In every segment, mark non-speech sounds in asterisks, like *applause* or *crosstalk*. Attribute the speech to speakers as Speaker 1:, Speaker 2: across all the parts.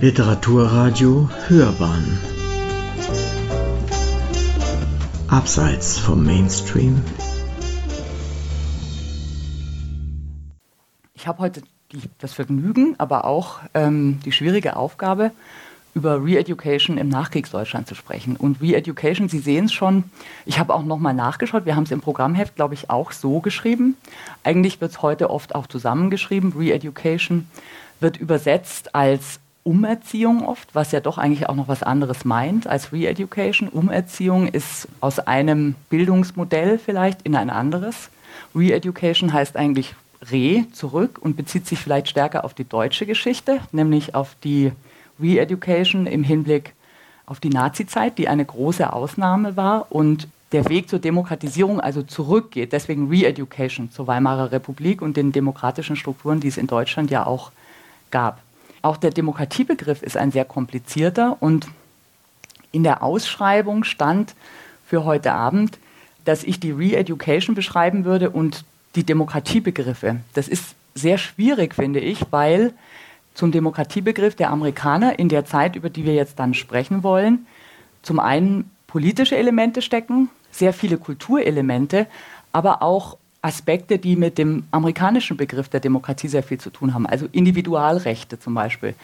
Speaker 1: Literaturradio Hörbahn Abseits vom Mainstream
Speaker 2: Ich habe heute die, das Vergnügen, aber auch ähm, die schwierige Aufgabe, über Re-Education im Nachkriegsdeutschland zu sprechen. Und Re-Education, Sie sehen es schon, ich habe auch nochmal nachgeschaut, wir haben es im Programmheft, glaube ich, auch so geschrieben. Eigentlich wird es heute oft auch zusammengeschrieben. Re-Education wird übersetzt als Umerziehung oft, was ja doch eigentlich auch noch was anderes meint als Re-Education. Umerziehung ist aus einem Bildungsmodell vielleicht in ein anderes. Re-Education heißt eigentlich Re zurück und bezieht sich vielleicht stärker auf die deutsche Geschichte, nämlich auf die Re-Education im Hinblick auf die Nazizeit, die eine große Ausnahme war und der Weg zur Demokratisierung also zurückgeht. Deswegen Re-Education zur Weimarer Republik und den demokratischen Strukturen, die es in Deutschland ja auch gab. Auch der Demokratiebegriff ist ein sehr komplizierter und in der Ausschreibung stand für heute Abend, dass ich die Re-Education beschreiben würde und die Demokratiebegriffe. Das ist sehr schwierig, finde ich, weil zum Demokratiebegriff der Amerikaner in der Zeit, über die wir jetzt dann sprechen wollen, zum einen politische Elemente stecken, sehr viele Kulturelemente, aber auch Aspekte, die mit dem amerikanischen Begriff der Demokratie sehr viel zu tun haben. Also Individualrechte zum Beispiel,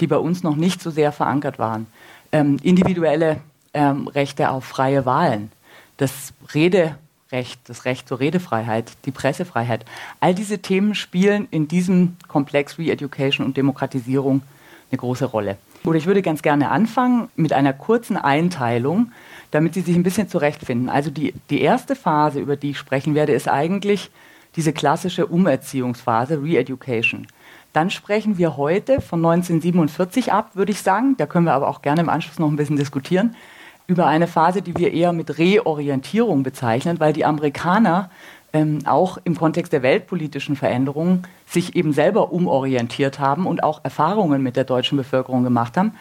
Speaker 2: die bei uns noch nicht so sehr verankert waren. Ähm, individuelle ähm, Rechte auf freie Wahlen. Das Rederecht, das Recht zur Redefreiheit, die Pressefreiheit. All diese Themen spielen in diesem Komplex Re-Education und Demokratisierung eine große Rolle. Oder ich würde ganz gerne anfangen mit einer kurzen Einteilung damit sie sich ein bisschen zurechtfinden. Also die, die erste Phase, über die ich sprechen werde, ist eigentlich diese klassische Umerziehungsphase, Re-Education. Dann sprechen wir heute von 1947 ab, würde ich sagen. Da können wir aber auch gerne im Anschluss noch ein bisschen diskutieren über eine Phase, die wir eher mit Reorientierung bezeichnen, weil die Amerikaner ähm, auch im Kontext der weltpolitischen Veränderungen sich eben selber umorientiert haben und auch Erfahrungen mit der deutschen Bevölkerung gemacht haben.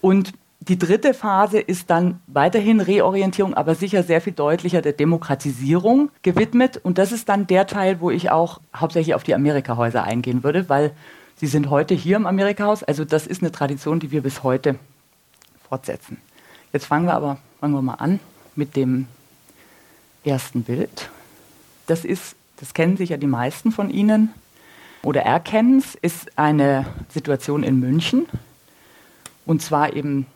Speaker 2: Und die dritte Phase ist dann weiterhin Reorientierung, aber sicher sehr viel deutlicher der Demokratisierung gewidmet. Und das ist dann der Teil, wo ich auch hauptsächlich auf die Amerikahäuser eingehen würde, weil sie sind heute hier im Amerikahaus. Also das ist eine Tradition, die wir bis heute fortsetzen. Jetzt fangen wir aber fangen wir mal an mit dem ersten Bild. Das ist, das kennen sicher die meisten von Ihnen oder erkennen es, ist eine Situation in München. Und zwar eben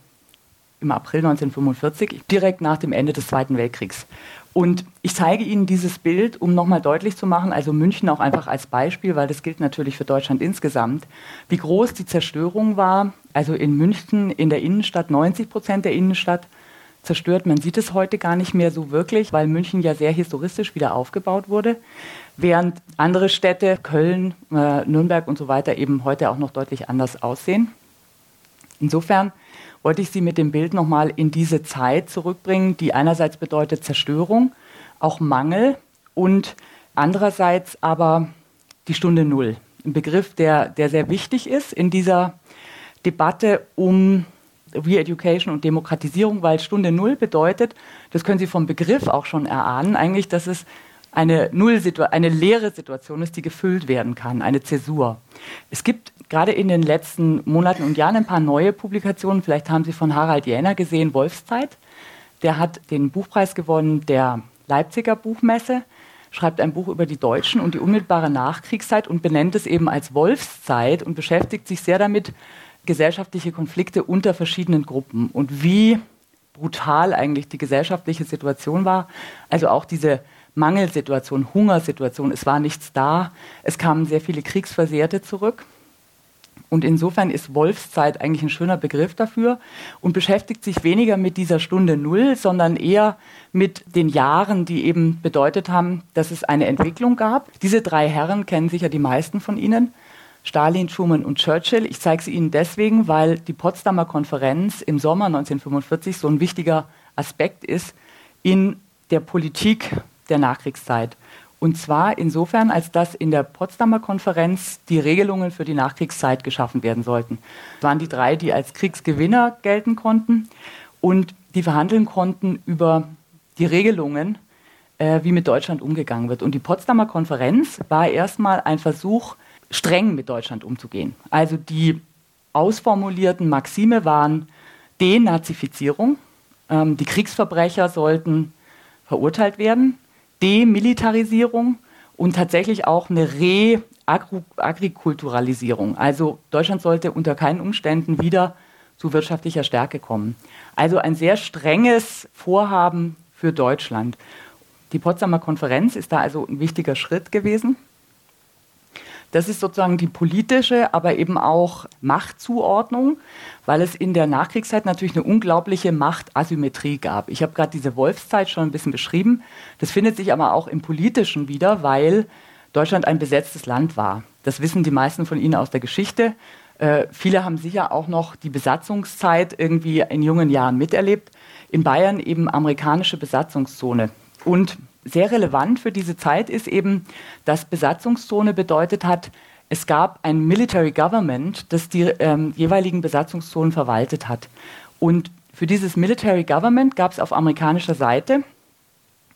Speaker 2: im April 1945, direkt nach dem Ende des Zweiten Weltkriegs. Und ich zeige Ihnen dieses Bild, um nochmal deutlich zu machen, also München auch einfach als Beispiel, weil das gilt natürlich für Deutschland insgesamt, wie groß die Zerstörung war. Also in München, in der Innenstadt, 90 Prozent der Innenstadt zerstört. Man sieht es heute gar nicht mehr so wirklich, weil München ja sehr historistisch wieder aufgebaut wurde, während andere Städte, Köln, äh, Nürnberg und so weiter, eben heute auch noch deutlich anders aussehen. Insofern wollte ich Sie mit dem Bild nochmal in diese Zeit zurückbringen, die einerseits bedeutet Zerstörung, auch Mangel und andererseits aber die Stunde Null. Ein Begriff, der, der sehr wichtig ist in dieser Debatte um Re-Education und Demokratisierung, weil Stunde Null bedeutet, das können Sie vom Begriff auch schon erahnen, eigentlich, dass es eine, eine leere Situation ist, die gefüllt werden kann, eine Zäsur. Es gibt gerade in den letzten Monaten und Jahren ein paar neue Publikationen. Vielleicht haben Sie von Harald Jäner gesehen, Wolfszeit. Der hat den Buchpreis gewonnen der Leipziger Buchmesse, schreibt ein Buch über die Deutschen und die unmittelbare Nachkriegszeit und benennt es eben als Wolfszeit und beschäftigt sich sehr damit, gesellschaftliche Konflikte unter verschiedenen Gruppen und wie brutal eigentlich die gesellschaftliche Situation war. Also auch diese Mangelsituation, Hungersituation, es war nichts da, es kamen sehr viele Kriegsversehrte zurück. Und insofern ist Wolfszeit eigentlich ein schöner Begriff dafür und beschäftigt sich weniger mit dieser Stunde Null, sondern eher mit den Jahren, die eben bedeutet haben, dass es eine Entwicklung gab. Diese drei Herren kennen sicher die meisten von Ihnen. Stalin, Truman und Churchill. Ich zeige sie Ihnen deswegen, weil die Potsdamer Konferenz im Sommer 1945 so ein wichtiger Aspekt ist in der Politik der Nachkriegszeit. Und zwar insofern, als dass in der Potsdamer Konferenz die Regelungen für die Nachkriegszeit geschaffen werden sollten. Das waren die drei, die als Kriegsgewinner gelten konnten und die verhandeln konnten über die Regelungen, äh, wie mit Deutschland umgegangen wird. Und die Potsdamer Konferenz war erstmal ein Versuch, streng mit Deutschland umzugehen. Also die ausformulierten Maxime waren Denazifizierung, ähm, die Kriegsverbrecher sollten verurteilt werden, Demilitarisierung und tatsächlich auch eine Re-Agrikulturalisierung. Also Deutschland sollte unter keinen Umständen wieder zu wirtschaftlicher Stärke kommen. Also ein sehr strenges Vorhaben für Deutschland. Die Potsdamer Konferenz ist da also ein wichtiger Schritt gewesen. Das ist sozusagen die politische, aber eben auch Machtzuordnung, weil es in der Nachkriegszeit natürlich eine unglaubliche Machtasymmetrie gab. Ich habe gerade diese Wolfszeit schon ein bisschen beschrieben. Das findet sich aber auch im Politischen wieder, weil Deutschland ein besetztes Land war. Das wissen die meisten von Ihnen aus der Geschichte. Äh, viele haben sicher auch noch die Besatzungszeit irgendwie in jungen Jahren miterlebt. In Bayern eben amerikanische Besatzungszone. Und sehr relevant für diese Zeit ist eben, dass Besatzungszone bedeutet hat, es gab ein Military Government, das die ähm, jeweiligen Besatzungszonen verwaltet hat. Und für dieses Military Government gab es auf amerikanischer Seite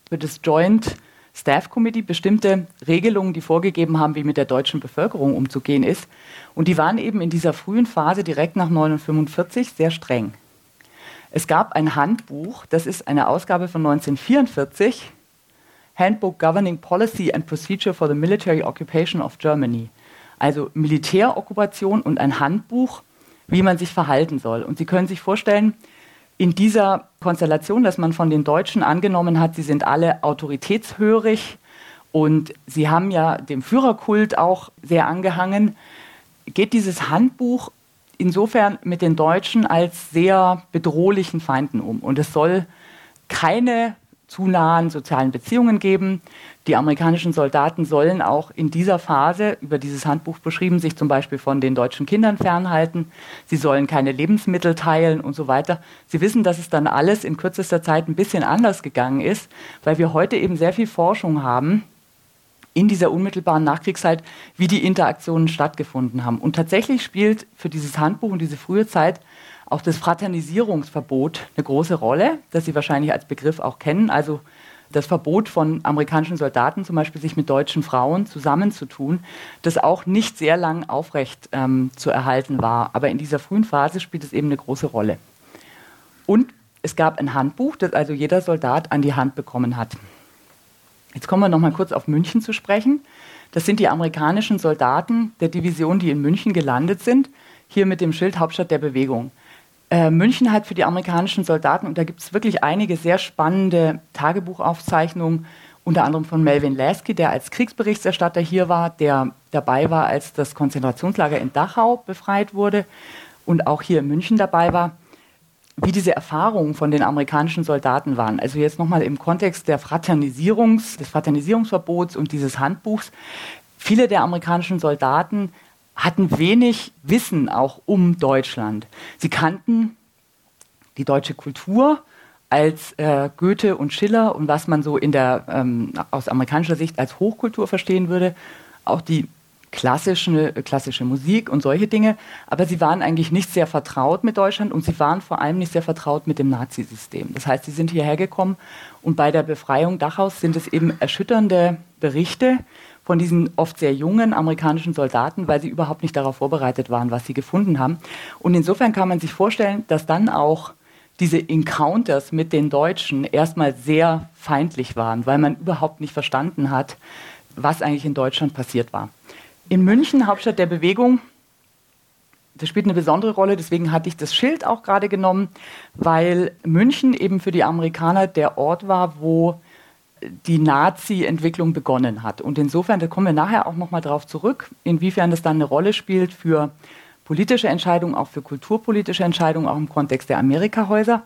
Speaker 2: für das Joint Staff Committee bestimmte Regelungen, die vorgegeben haben, wie mit der deutschen Bevölkerung umzugehen ist. Und die waren eben in dieser frühen Phase direkt nach 1945 sehr streng. Es gab ein Handbuch, das ist eine Ausgabe von 1944, Handbook Governing Policy and Procedure for the Military Occupation of Germany. Also Militärokkupation und ein Handbuch, wie man sich verhalten soll. Und Sie können sich vorstellen, in dieser Konstellation, dass man von den Deutschen angenommen hat, sie sind alle autoritätshörig und sie haben ja dem Führerkult auch sehr angehangen, geht dieses Handbuch insofern mit den Deutschen als sehr bedrohlichen Feinden um. Und es soll keine zu nahen sozialen Beziehungen geben. Die amerikanischen Soldaten sollen auch in dieser Phase, über dieses Handbuch beschrieben, sich zum Beispiel von den deutschen Kindern fernhalten. Sie sollen keine Lebensmittel teilen und so weiter. Sie wissen, dass es dann alles in kürzester Zeit ein bisschen anders gegangen ist, weil wir heute eben sehr viel Forschung haben in dieser unmittelbaren Nachkriegszeit, wie die Interaktionen stattgefunden haben. Und tatsächlich spielt für dieses Handbuch und diese frühe Zeit auch das Fraternisierungsverbot eine große Rolle, das Sie wahrscheinlich als Begriff auch kennen. Also das Verbot von amerikanischen Soldaten zum Beispiel, sich mit deutschen Frauen zusammenzutun, das auch nicht sehr lang aufrecht ähm, zu erhalten war. Aber in dieser frühen Phase spielt es eben eine große Rolle. Und es gab ein Handbuch, das also jeder Soldat an die Hand bekommen hat. Jetzt kommen wir noch mal kurz auf München zu sprechen. Das sind die amerikanischen Soldaten der Division, die in München gelandet sind, hier mit dem Schild Hauptstadt der Bewegung. Äh, München hat für die amerikanischen Soldaten, und da gibt es wirklich einige sehr spannende Tagebuchaufzeichnungen, unter anderem von Melvin Lasky, der als Kriegsberichterstatter hier war, der dabei war, als das Konzentrationslager in Dachau befreit wurde und auch hier in München dabei war, wie diese Erfahrungen von den amerikanischen Soldaten waren. Also jetzt nochmal im Kontext der Fraternisierungs, des Fraternisierungsverbots und dieses Handbuchs. Viele der amerikanischen Soldaten hatten wenig Wissen auch um Deutschland. Sie kannten die deutsche Kultur als äh, Goethe und Schiller und was man so in der ähm, aus amerikanischer Sicht als Hochkultur verstehen würde, auch die klassische, klassische Musik und solche Dinge, aber sie waren eigentlich nicht sehr vertraut mit Deutschland und sie waren vor allem nicht sehr vertraut mit dem Nazisystem. Das heißt, sie sind hierher gekommen und bei der Befreiung Dachaus sind es eben erschütternde Berichte, von diesen oft sehr jungen amerikanischen Soldaten, weil sie überhaupt nicht darauf vorbereitet waren, was sie gefunden haben. Und insofern kann man sich vorstellen, dass dann auch diese Encounters mit den Deutschen erstmal sehr feindlich waren, weil man überhaupt nicht verstanden hat, was eigentlich in Deutschland passiert war. In München, Hauptstadt der Bewegung, das spielt eine besondere Rolle, deswegen hatte ich das Schild auch gerade genommen, weil München eben für die Amerikaner der Ort war, wo die Nazi-Entwicklung begonnen hat. Und insofern, da kommen wir nachher auch nochmal drauf zurück, inwiefern das dann eine Rolle spielt für politische Entscheidungen, auch für kulturpolitische Entscheidungen, auch im Kontext der Amerikahäuser.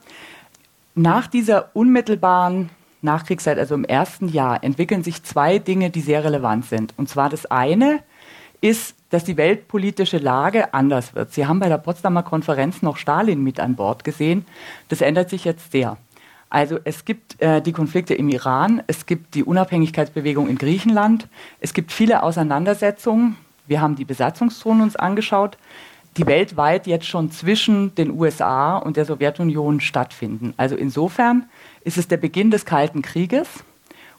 Speaker 2: Nach dieser unmittelbaren Nachkriegszeit, also im ersten Jahr, entwickeln sich zwei Dinge, die sehr relevant sind. Und zwar das eine ist, dass die weltpolitische Lage anders wird. Sie haben bei der Potsdamer Konferenz noch Stalin mit an Bord gesehen. Das ändert sich jetzt sehr. Also es gibt äh, die Konflikte im Iran, es gibt die Unabhängigkeitsbewegung in Griechenland, es gibt viele Auseinandersetzungen. Wir haben die Besatzungszonen uns angeschaut, die weltweit jetzt schon zwischen den USA und der Sowjetunion stattfinden. Also insofern ist es der Beginn des Kalten Krieges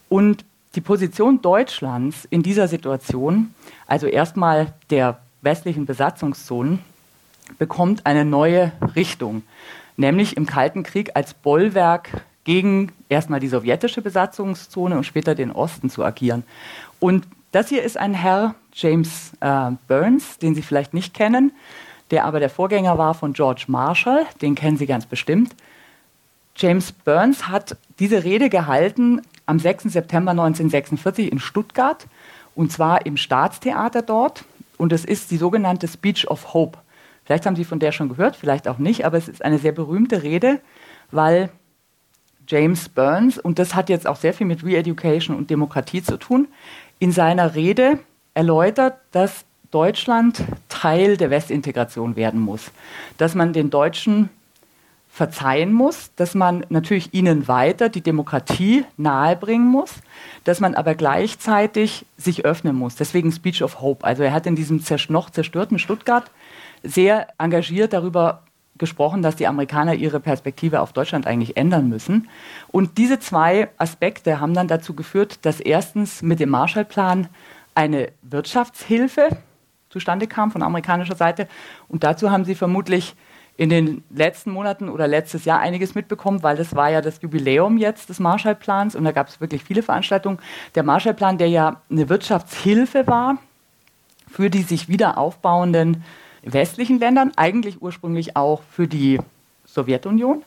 Speaker 2: und die Position Deutschlands in dieser Situation, also erstmal der westlichen Besatzungszonen, bekommt eine neue Richtung, nämlich im Kalten Krieg als Bollwerk gegen erstmal die sowjetische Besatzungszone und später den Osten zu agieren. Und das hier ist ein Herr, James äh, Burns, den Sie vielleicht nicht kennen, der aber der Vorgänger war von George Marshall, den kennen Sie ganz bestimmt. James Burns hat diese Rede gehalten am 6. September 1946 in Stuttgart und zwar im Staatstheater dort. Und es ist die sogenannte Speech of Hope. Vielleicht haben Sie von der schon gehört, vielleicht auch nicht, aber es ist eine sehr berühmte Rede, weil James Burns, und das hat jetzt auch sehr viel mit Re-Education und Demokratie zu tun, in seiner Rede erläutert, dass Deutschland Teil der Westintegration werden muss, dass man den Deutschen verzeihen muss, dass man natürlich ihnen weiter die Demokratie nahebringen muss, dass man aber gleichzeitig sich öffnen muss. Deswegen Speech of Hope. Also er hat in diesem noch zerstörten Stuttgart sehr engagiert darüber gesprochen, dass die Amerikaner ihre Perspektive auf Deutschland eigentlich ändern müssen. Und diese zwei Aspekte haben dann dazu geführt, dass erstens mit dem Marshallplan eine Wirtschaftshilfe zustande kam von amerikanischer Seite. Und dazu haben sie vermutlich in den letzten Monaten oder letztes Jahr einiges mitbekommen, weil das war ja das Jubiläum jetzt des Marshallplans und da gab es wirklich viele Veranstaltungen. Der Marshallplan, der ja eine Wirtschaftshilfe war für die sich wieder aufbauenden westlichen Ländern, eigentlich ursprünglich auch für die Sowjetunion,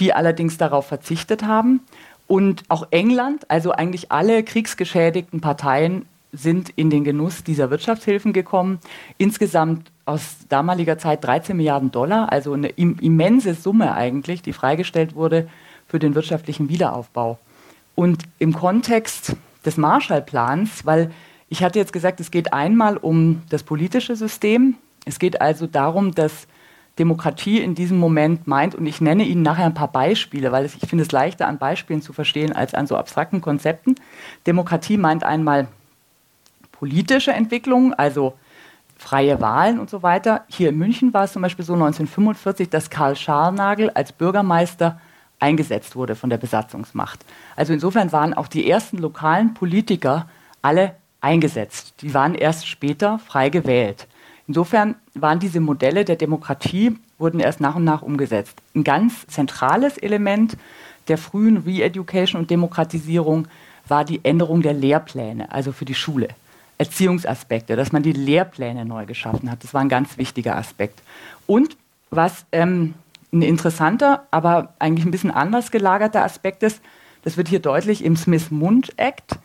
Speaker 2: die allerdings darauf verzichtet haben. Und auch England, also eigentlich alle kriegsgeschädigten Parteien sind in den Genuss dieser Wirtschaftshilfen gekommen. Insgesamt aus damaliger Zeit 13 Milliarden Dollar, also eine immense Summe eigentlich, die freigestellt wurde für den wirtschaftlichen Wiederaufbau. Und im Kontext des Marshallplans, weil ich hatte jetzt gesagt, es geht einmal um das politische System, es geht also darum, dass Demokratie in diesem Moment meint, und ich nenne Ihnen nachher ein paar Beispiele, weil ich finde es leichter an Beispielen zu verstehen als an so abstrakten Konzepten. Demokratie meint einmal politische Entwicklungen, also freie Wahlen und so weiter. Hier in München war es zum Beispiel so 1945, dass Karl Scharnagel als Bürgermeister eingesetzt wurde von der Besatzungsmacht. Also insofern waren auch die ersten lokalen Politiker alle eingesetzt. Die waren erst später frei gewählt. Insofern waren diese Modelle der Demokratie, wurden erst nach und nach umgesetzt. Ein ganz zentrales Element der frühen Re-Education und Demokratisierung war die Änderung der Lehrpläne, also für die Schule. Erziehungsaspekte, dass man die Lehrpläne neu geschaffen hat. Das war ein ganz wichtiger Aspekt. Und was ähm, ein interessanter, aber eigentlich ein bisschen anders gelagerter Aspekt ist, das wird hier deutlich im Smith-Mund Act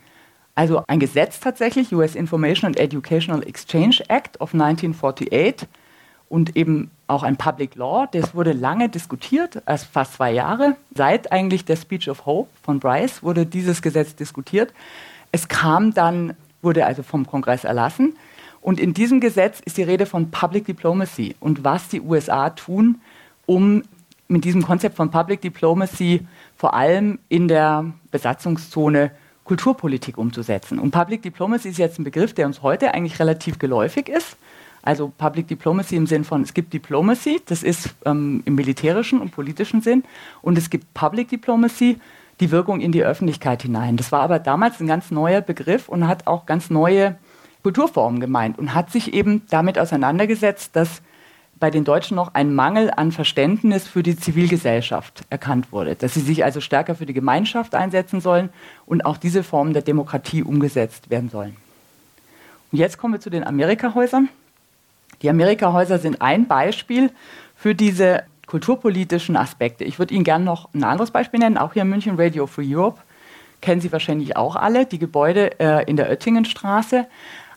Speaker 2: also ein Gesetz tatsächlich, US Information and Educational Exchange Act of 1948 und eben auch ein Public Law. Das wurde lange diskutiert, erst fast zwei Jahre. Seit eigentlich der Speech of Hope von Bryce wurde dieses Gesetz diskutiert. Es kam dann, wurde also vom Kongress erlassen. Und in diesem Gesetz ist die Rede von Public Diplomacy und was die USA tun, um mit diesem Konzept von Public Diplomacy vor allem in der Besatzungszone Kulturpolitik umzusetzen. Und Public Diplomacy ist jetzt ein Begriff, der uns heute eigentlich relativ geläufig ist. Also Public Diplomacy im Sinn von, es gibt Diplomacy, das ist ähm, im militärischen und politischen Sinn, und es gibt Public Diplomacy, die Wirkung in die Öffentlichkeit hinein. Das war aber damals ein ganz neuer Begriff und hat auch ganz neue Kulturformen gemeint und hat sich eben damit auseinandergesetzt, dass bei den Deutschen noch ein Mangel an Verständnis für die Zivilgesellschaft erkannt wurde, dass sie sich also stärker für die Gemeinschaft einsetzen sollen und auch diese Formen der Demokratie umgesetzt werden sollen. Und jetzt kommen wir zu den Amerikahäusern. Die Amerikahäuser sind ein Beispiel für diese kulturpolitischen Aspekte. Ich würde Ihnen gerne noch ein anderes Beispiel nennen, auch hier in München Radio Free Europe. Kennen Sie wahrscheinlich auch alle, die Gebäude äh, in der Oettingenstraße.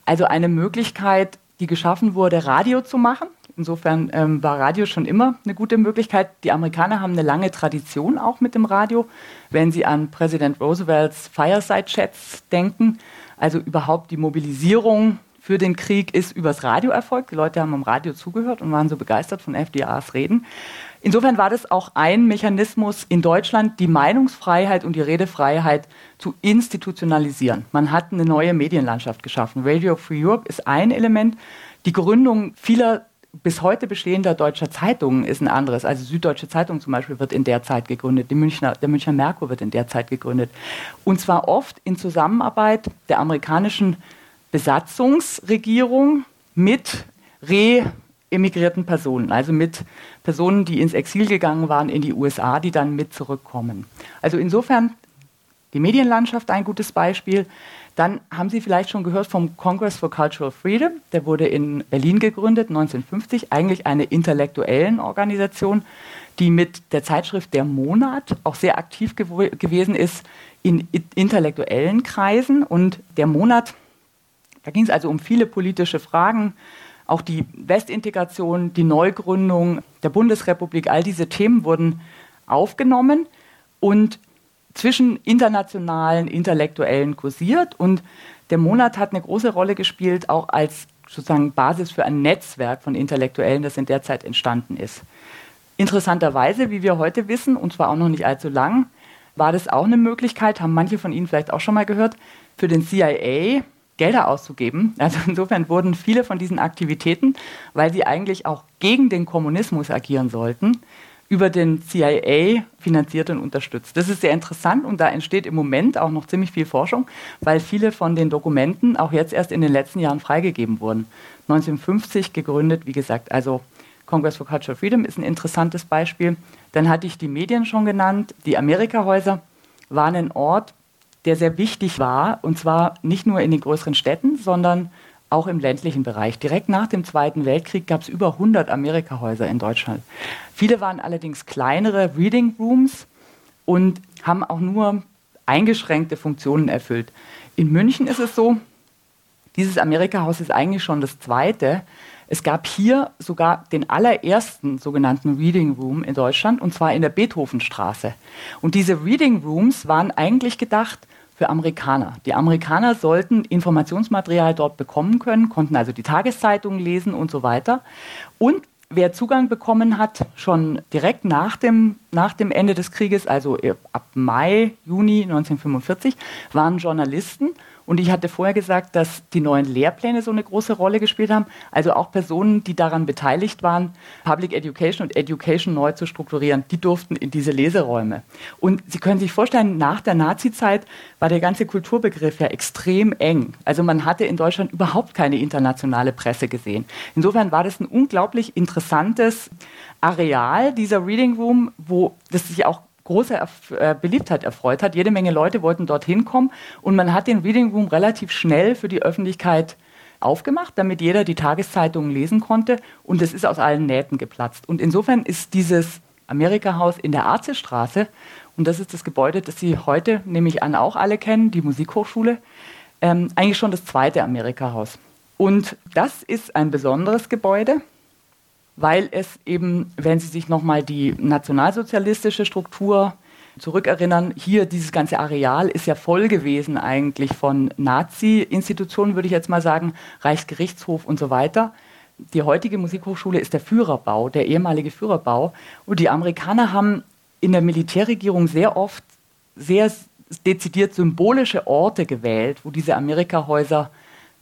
Speaker 2: Also eine Möglichkeit, die geschaffen wurde, Radio zu machen. Insofern ähm, war Radio schon immer eine gute Möglichkeit. Die Amerikaner haben eine lange Tradition auch mit dem Radio. Wenn Sie an Präsident Roosevelts Fireside-Chats denken, also überhaupt die Mobilisierung für den Krieg ist übers Radio erfolgt. Die Leute haben am Radio zugehört und waren so begeistert von FDRs Reden. Insofern war das auch ein Mechanismus in Deutschland, die Meinungsfreiheit und die Redefreiheit zu institutionalisieren. Man hat eine neue Medienlandschaft geschaffen. Radio Free Europe ist ein Element. Die Gründung vieler bis heute bestehender deutscher Zeitungen ist ein anderes. Also Süddeutsche Zeitung zum Beispiel wird in der Zeit gegründet, Münchner, der Münchner Merkur wird in der Zeit gegründet. Und zwar oft in Zusammenarbeit der amerikanischen Besatzungsregierung mit Re emigrierten Personen, also mit Personen, die ins Exil gegangen waren in die USA, die dann mit zurückkommen. Also insofern die Medienlandschaft ein gutes Beispiel. Dann haben Sie vielleicht schon gehört vom Congress for Cultural Freedom. Der wurde in Berlin gegründet, 1950, eigentlich eine intellektuellen Organisation, die mit der Zeitschrift Der Monat auch sehr aktiv gew gewesen ist in intellektuellen Kreisen. Und der Monat, da ging es also um viele politische Fragen, auch die Westintegration, die Neugründung der Bundesrepublik, all diese Themen wurden aufgenommen und zwischen internationalen Intellektuellen kursiert. Und der Monat hat eine große Rolle gespielt, auch als sozusagen Basis für ein Netzwerk von Intellektuellen, das in der Zeit entstanden ist. Interessanterweise, wie wir heute wissen, und zwar auch noch nicht allzu lang, war das auch eine Möglichkeit, haben manche von Ihnen vielleicht auch schon mal gehört, für den CIA Gelder auszugeben. Also insofern wurden viele von diesen Aktivitäten, weil sie eigentlich auch gegen den Kommunismus agieren sollten, über den CIA finanziert und unterstützt. Das ist sehr interessant und da entsteht im Moment auch noch ziemlich viel Forschung, weil viele von den Dokumenten auch jetzt erst in den letzten Jahren freigegeben wurden. 1950 gegründet, wie gesagt, also Congress for Cultural Freedom ist ein interessantes Beispiel. Dann hatte ich die Medien schon genannt. Die Amerikahäuser waren ein Ort, der sehr wichtig war, und zwar nicht nur in den größeren Städten, sondern auch im ländlichen Bereich. Direkt nach dem Zweiten Weltkrieg gab es über 100 Amerikahäuser in Deutschland. Viele waren allerdings kleinere Reading Rooms und haben auch nur eingeschränkte Funktionen erfüllt. In München ist es so, dieses Amerikahaus ist eigentlich schon das zweite. Es gab hier sogar den allerersten sogenannten Reading Room in Deutschland, und zwar in der Beethovenstraße. Und diese Reading Rooms waren eigentlich gedacht für Amerikaner. Die Amerikaner sollten Informationsmaterial dort bekommen können, konnten also die Tageszeitungen lesen und so weiter. Und wer Zugang bekommen hat, schon direkt nach dem, nach dem Ende des Krieges, also ab Mai, Juni 1945, waren Journalisten und ich hatte vorher gesagt, dass die neuen Lehrpläne so eine große Rolle gespielt haben. Also auch Personen, die daran beteiligt waren, Public Education und Education neu zu strukturieren, die durften in diese Leseräume. Und Sie können sich vorstellen, nach der Nazizeit war der ganze Kulturbegriff ja extrem eng. Also man hatte in Deutschland überhaupt keine internationale Presse gesehen. Insofern war das ein unglaublich interessantes Areal, dieser Reading Room, wo das sich auch große äh, Beliebtheit erfreut hat. Jede Menge Leute wollten dorthin kommen und man hat den Reading Room relativ schnell für die Öffentlichkeit aufgemacht, damit jeder die Tageszeitungen lesen konnte und es ist aus allen Nähten geplatzt. Und insofern ist dieses Amerika-Haus in der Arzestraße, und das ist das Gebäude, das Sie heute, nehme ich an, auch alle kennen, die Musikhochschule, ähm, eigentlich schon das zweite Amerika-Haus. Und das ist ein besonderes Gebäude weil es eben, wenn Sie sich nochmal die nationalsozialistische Struktur zurückerinnern, hier dieses ganze Areal ist ja voll gewesen eigentlich von Nazi-Institutionen, würde ich jetzt mal sagen, Reichsgerichtshof und so weiter. Die heutige Musikhochschule ist der Führerbau, der ehemalige Führerbau. Und die Amerikaner haben in der Militärregierung sehr oft sehr dezidiert symbolische Orte gewählt, wo diese Amerikahäuser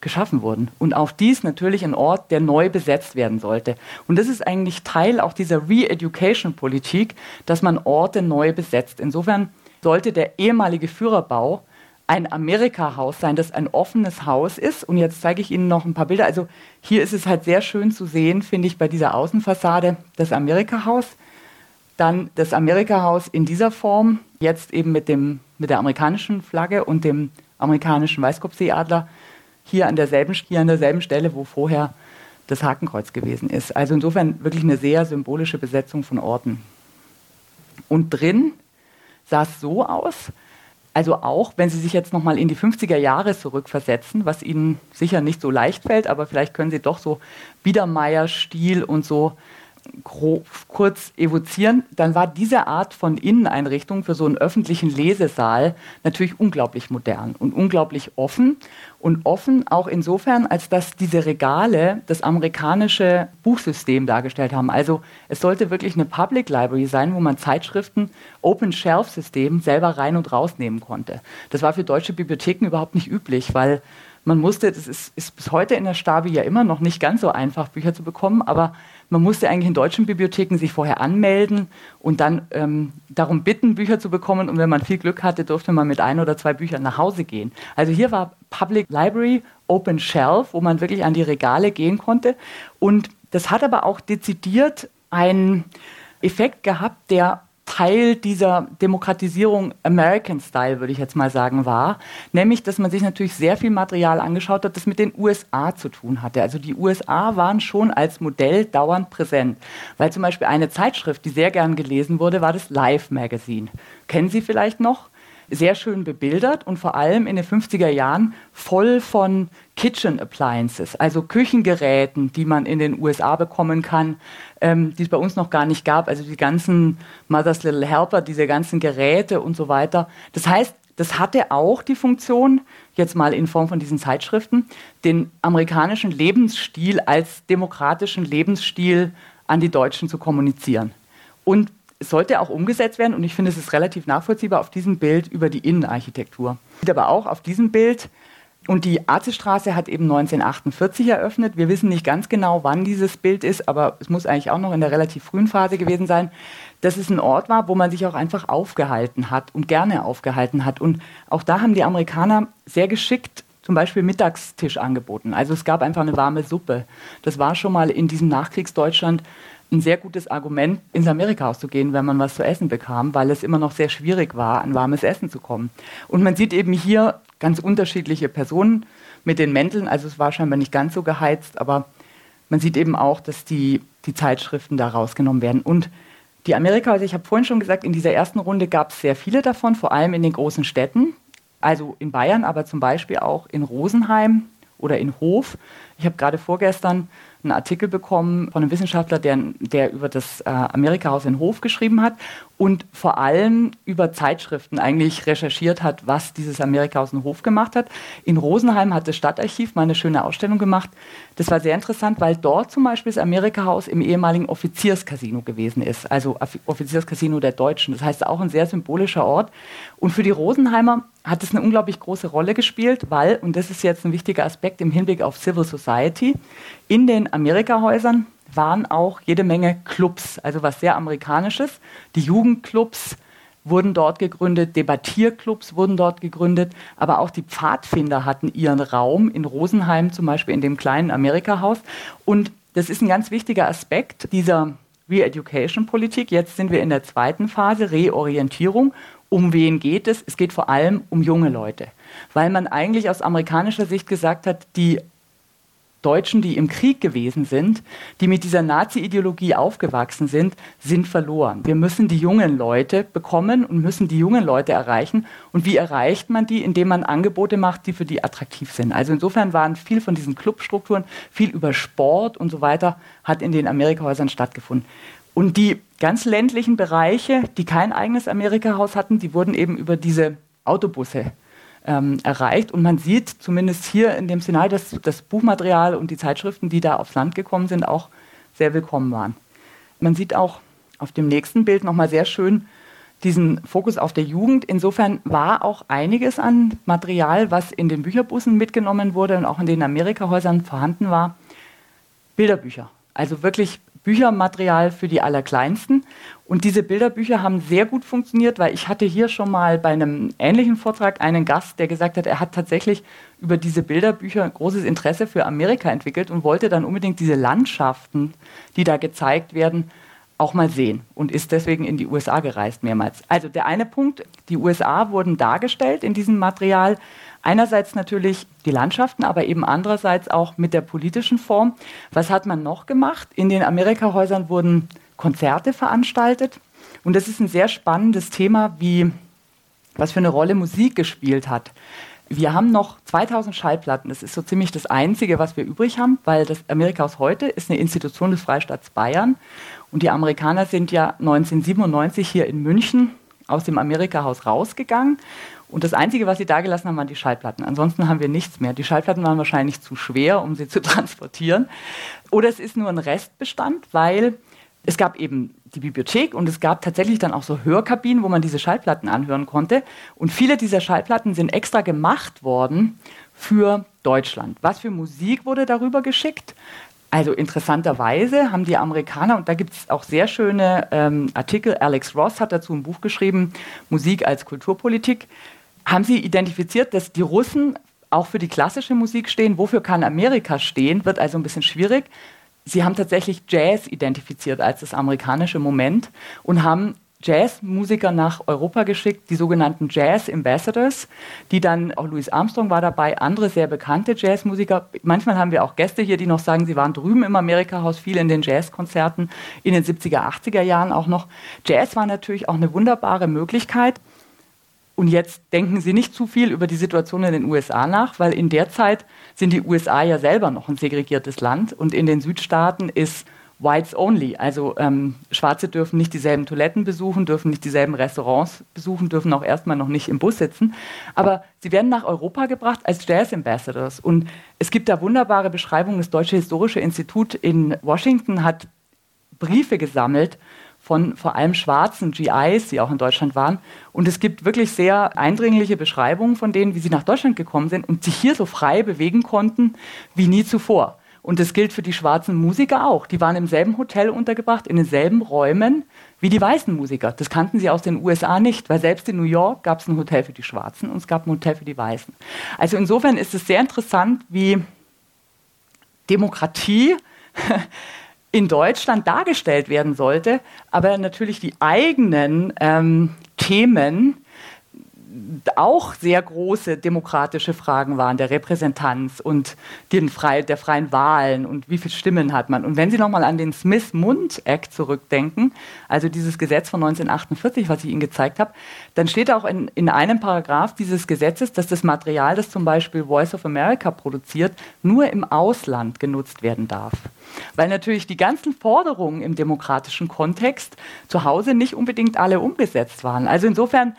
Speaker 2: geschaffen wurden. Und auch dies natürlich ein Ort, der neu besetzt werden sollte. Und das ist eigentlich Teil auch dieser Re-Education-Politik, dass man Orte neu besetzt. Insofern sollte der ehemalige Führerbau ein Amerika-Haus sein, das ein offenes Haus ist. Und jetzt zeige ich Ihnen noch ein paar Bilder. Also hier ist es halt sehr schön zu sehen, finde ich, bei dieser Außenfassade das Amerika-Haus. Dann das Amerika-Haus in dieser Form, jetzt eben mit, dem, mit der amerikanischen Flagge und dem amerikanischen Weißkopfseeadler hier an derselben, hier an derselben Stelle, wo vorher das Hakenkreuz gewesen ist. Also insofern wirklich eine sehr symbolische Besetzung von Orten. Und drin sah es so aus, also auch, wenn Sie sich jetzt nochmal in die 50er Jahre zurückversetzen, was Ihnen sicher nicht so leicht fällt, aber vielleicht können Sie doch so Biedermeier-Stil und so kurz evozieren, dann war diese Art von Inneneinrichtung für so einen öffentlichen Lesesaal natürlich unglaublich modern und unglaublich offen. Und offen auch insofern, als dass diese Regale das amerikanische Buchsystem dargestellt haben. Also es sollte wirklich eine Public Library sein, wo man Zeitschriften, Open Shelf System selber rein und rausnehmen konnte. Das war für deutsche Bibliotheken überhaupt nicht üblich, weil man musste, das ist, ist bis heute in der Stabi ja immer noch nicht ganz so einfach, Bücher zu bekommen, aber man musste eigentlich in deutschen Bibliotheken sich vorher anmelden und dann ähm, darum bitten, Bücher zu bekommen. Und wenn man viel Glück hatte, durfte man mit ein oder zwei Büchern nach Hause gehen. Also hier war Public Library Open Shelf, wo man wirklich an die Regale gehen konnte. Und Das hat aber auch dezidiert einen Effekt gehabt, der Teil dieser Demokratisierung American Style, würde ich jetzt mal sagen, war. Nämlich, dass man sich natürlich sehr viel Material angeschaut hat, das mit den USA zu tun hatte. Also die USA waren schon als Modell dauernd präsent. Weil zum Beispiel eine Zeitschrift, die sehr gern gelesen wurde, war das Life Magazine. Kennen Sie vielleicht noch? Sehr schön bebildert und vor allem in den 50er Jahren voll von Kitchen Appliances, also Küchengeräten, die man in den USA bekommen kann, ähm, die es bei uns noch gar nicht gab. Also die ganzen Mother's Little Helper, diese ganzen Geräte und so weiter. Das heißt, das hatte auch die Funktion, jetzt mal in Form von diesen Zeitschriften, den amerikanischen Lebensstil als demokratischen Lebensstil an die Deutschen zu kommunizieren. Und es sollte auch umgesetzt werden und ich finde, es ist relativ nachvollziehbar auf diesem Bild über die Innenarchitektur. Aber auch auf diesem Bild und die Arzestraße hat eben 1948 eröffnet. Wir wissen nicht ganz genau, wann dieses Bild ist, aber es muss eigentlich auch noch in der relativ frühen Phase gewesen sein, dass es ein Ort war, wo man sich auch einfach aufgehalten hat und gerne aufgehalten hat. Und auch da haben die Amerikaner sehr geschickt zum Beispiel Mittagstisch angeboten. Also es gab einfach eine warme Suppe. Das war schon mal in diesem Nachkriegsdeutschland ein sehr gutes Argument, ins Amerikahaus zu gehen, wenn man was zu essen bekam, weil es immer noch sehr schwierig war, an warmes Essen zu kommen. Und man sieht eben hier ganz unterschiedliche Personen mit den Mänteln. Also es war scheinbar nicht ganz so geheizt, aber man sieht eben auch, dass die, die Zeitschriften da rausgenommen werden. Und die Amerikahäuser, ich habe vorhin schon gesagt, in dieser ersten Runde gab es sehr viele davon, vor allem in den großen Städten. Also in Bayern, aber zum Beispiel auch in Rosenheim oder in Hof. Ich habe gerade vorgestern einen Artikel bekommen von einem Wissenschaftler, der, der über das äh, Amerikahaus in Hof geschrieben hat und vor allem über Zeitschriften eigentlich recherchiert hat, was dieses Amerikahaus in Hof gemacht hat. In Rosenheim hat das Stadtarchiv mal eine schöne Ausstellung gemacht. Das war sehr interessant, weil dort zum Beispiel das Amerikahaus im ehemaligen Offizierscasino gewesen ist, also Offizierscasino der Deutschen. Das heißt auch ein sehr symbolischer Ort. Und für die Rosenheimer hat es eine unglaublich große Rolle gespielt, weil, und das ist jetzt ein wichtiger Aspekt im Hinblick auf Civil Society, in den Amerikahäusern waren auch jede Menge Clubs, also was sehr amerikanisches. Die Jugendclubs wurden dort gegründet, Debattierclubs wurden dort gegründet, aber auch die Pfadfinder hatten ihren Raum in Rosenheim, zum Beispiel in dem kleinen Amerikahaus. Und das ist ein ganz wichtiger Aspekt dieser Re-Education-Politik. Jetzt sind wir in der zweiten Phase, Reorientierung. Um wen geht es? Es geht vor allem um junge Leute, weil man eigentlich aus amerikanischer Sicht gesagt hat, die Deutschen, die im Krieg gewesen sind, die mit dieser Nazi-Ideologie aufgewachsen sind, sind verloren. Wir müssen die jungen Leute bekommen und müssen die jungen Leute erreichen. Und wie erreicht man die? Indem man Angebote macht, die für die attraktiv sind. Also insofern waren viel von diesen Clubstrukturen, viel über Sport und so weiter, hat in den Amerikahäusern stattgefunden. Und die ganz ländlichen Bereiche, die kein eigenes Amerikahaus hatten, die wurden eben über diese Autobusse ähm, erreicht. Und man sieht zumindest hier in dem Szenario, dass das Buchmaterial und die Zeitschriften, die da aufs Land gekommen sind, auch sehr willkommen waren. Man sieht auch auf dem nächsten Bild nochmal sehr schön diesen Fokus auf der Jugend. Insofern war auch einiges an Material, was in den Bücherbussen mitgenommen wurde und auch in den Amerikahäusern vorhanden war, Bilderbücher. Also wirklich Büchermaterial für die Allerkleinsten. Und diese Bilderbücher haben sehr gut funktioniert, weil ich hatte hier schon mal bei einem ähnlichen Vortrag einen Gast, der gesagt hat, er hat tatsächlich über diese Bilderbücher großes Interesse für Amerika entwickelt und wollte dann unbedingt diese Landschaften, die da gezeigt werden, auch mal sehen und ist deswegen in die USA gereist mehrmals. Also der eine Punkt, die USA wurden dargestellt in diesem Material Einerseits natürlich die Landschaften, aber eben andererseits auch mit der politischen Form. Was hat man noch gemacht? In den Amerikahäusern wurden Konzerte veranstaltet. Und das ist ein sehr spannendes Thema, wie, was für eine Rolle Musik gespielt hat. Wir haben noch 2000 Schallplatten. Das ist so ziemlich das Einzige, was wir übrig haben, weil das Amerikahaus heute ist eine Institution des Freistaats Bayern. Und die Amerikaner sind ja 1997 hier in München aus dem Amerikahaus rausgegangen und das Einzige, was sie da gelassen haben, waren die Schallplatten. Ansonsten haben wir nichts mehr. Die Schallplatten waren wahrscheinlich zu schwer, um sie zu *laughs* transportieren. Oder es ist nur ein Restbestand, weil es gab eben die Bibliothek und es gab tatsächlich dann auch so Hörkabinen, wo man diese Schallplatten anhören konnte. Und viele dieser Schallplatten sind extra gemacht worden für Deutschland. Was für Musik wurde darüber geschickt? Also interessanterweise haben die Amerikaner, und da gibt es auch sehr schöne ähm, Artikel, Alex Ross hat dazu ein Buch geschrieben, Musik als Kulturpolitik, haben Sie identifiziert, dass die Russen auch für die klassische Musik stehen? Wofür kann Amerika stehen? Wird also ein bisschen schwierig. Sie haben tatsächlich Jazz identifiziert als das amerikanische Moment und haben Jazzmusiker nach Europa geschickt, die sogenannten Jazz Ambassadors, die dann, auch Louis Armstrong war dabei, andere sehr bekannte Jazzmusiker. Manchmal haben wir auch Gäste hier, die noch sagen, sie waren drüben im Amerika-Haus, viel in den Jazzkonzerten in den 70er, 80er Jahren auch noch. Jazz war natürlich auch eine wunderbare Möglichkeit. Und jetzt denken Sie nicht zu viel über die Situation in den USA nach, weil in der Zeit sind die USA ja selber noch ein segregiertes Land und in den Südstaaten ist Whites only. Also ähm, Schwarze dürfen nicht dieselben Toiletten besuchen, dürfen nicht dieselben Restaurants besuchen, dürfen auch erstmal noch nicht im Bus sitzen. Aber sie werden nach Europa gebracht als Jazz Ambassadors. Und es gibt da wunderbare Beschreibungen. Das Deutsche Historische Institut in Washington hat Briefe gesammelt von vor allem schwarzen GIs, die auch in Deutschland waren. Und es gibt wirklich sehr eindringliche Beschreibungen von denen, wie sie nach Deutschland gekommen sind und sich hier so frei bewegen konnten wie nie zuvor. Und das gilt für die schwarzen Musiker auch. Die waren im selben Hotel untergebracht, in denselben Räumen wie die weißen Musiker. Das kannten sie aus den USA nicht, weil selbst in New York gab es ein Hotel für die Schwarzen und es gab ein Hotel für die Weißen. Also insofern ist es sehr interessant, wie Demokratie *laughs* in Deutschland dargestellt werden sollte, aber natürlich die eigenen ähm, Themen auch sehr große demokratische Fragen waren, der Repräsentanz und den frei, der freien Wahlen und wie viele Stimmen hat man. Und wenn Sie nochmal an den Smith-Mund-Act zurückdenken, also dieses Gesetz von 1948, was ich Ihnen gezeigt habe, dann steht auch in, in einem Paragraph dieses Gesetzes, dass das Material, das zum Beispiel Voice of America produziert, nur im Ausland genutzt werden darf. Weil natürlich die ganzen Forderungen im demokratischen Kontext zu Hause nicht unbedingt alle umgesetzt waren. Also insofern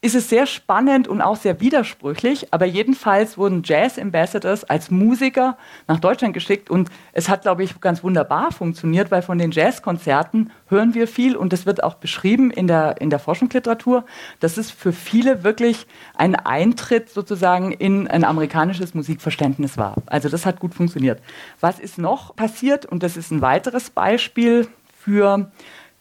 Speaker 2: ist es sehr spannend und auch sehr widersprüchlich, aber jedenfalls wurden Jazz Ambassadors als Musiker nach Deutschland geschickt und es hat, glaube ich, ganz wunderbar funktioniert, weil von den Jazzkonzerten hören wir viel und es wird auch beschrieben in der, in der Forschungsliteratur, dass es für viele wirklich ein Eintritt sozusagen in ein amerikanisches Musikverständnis war. Also das hat gut funktioniert. Was ist noch passiert und das ist ein weiteres Beispiel für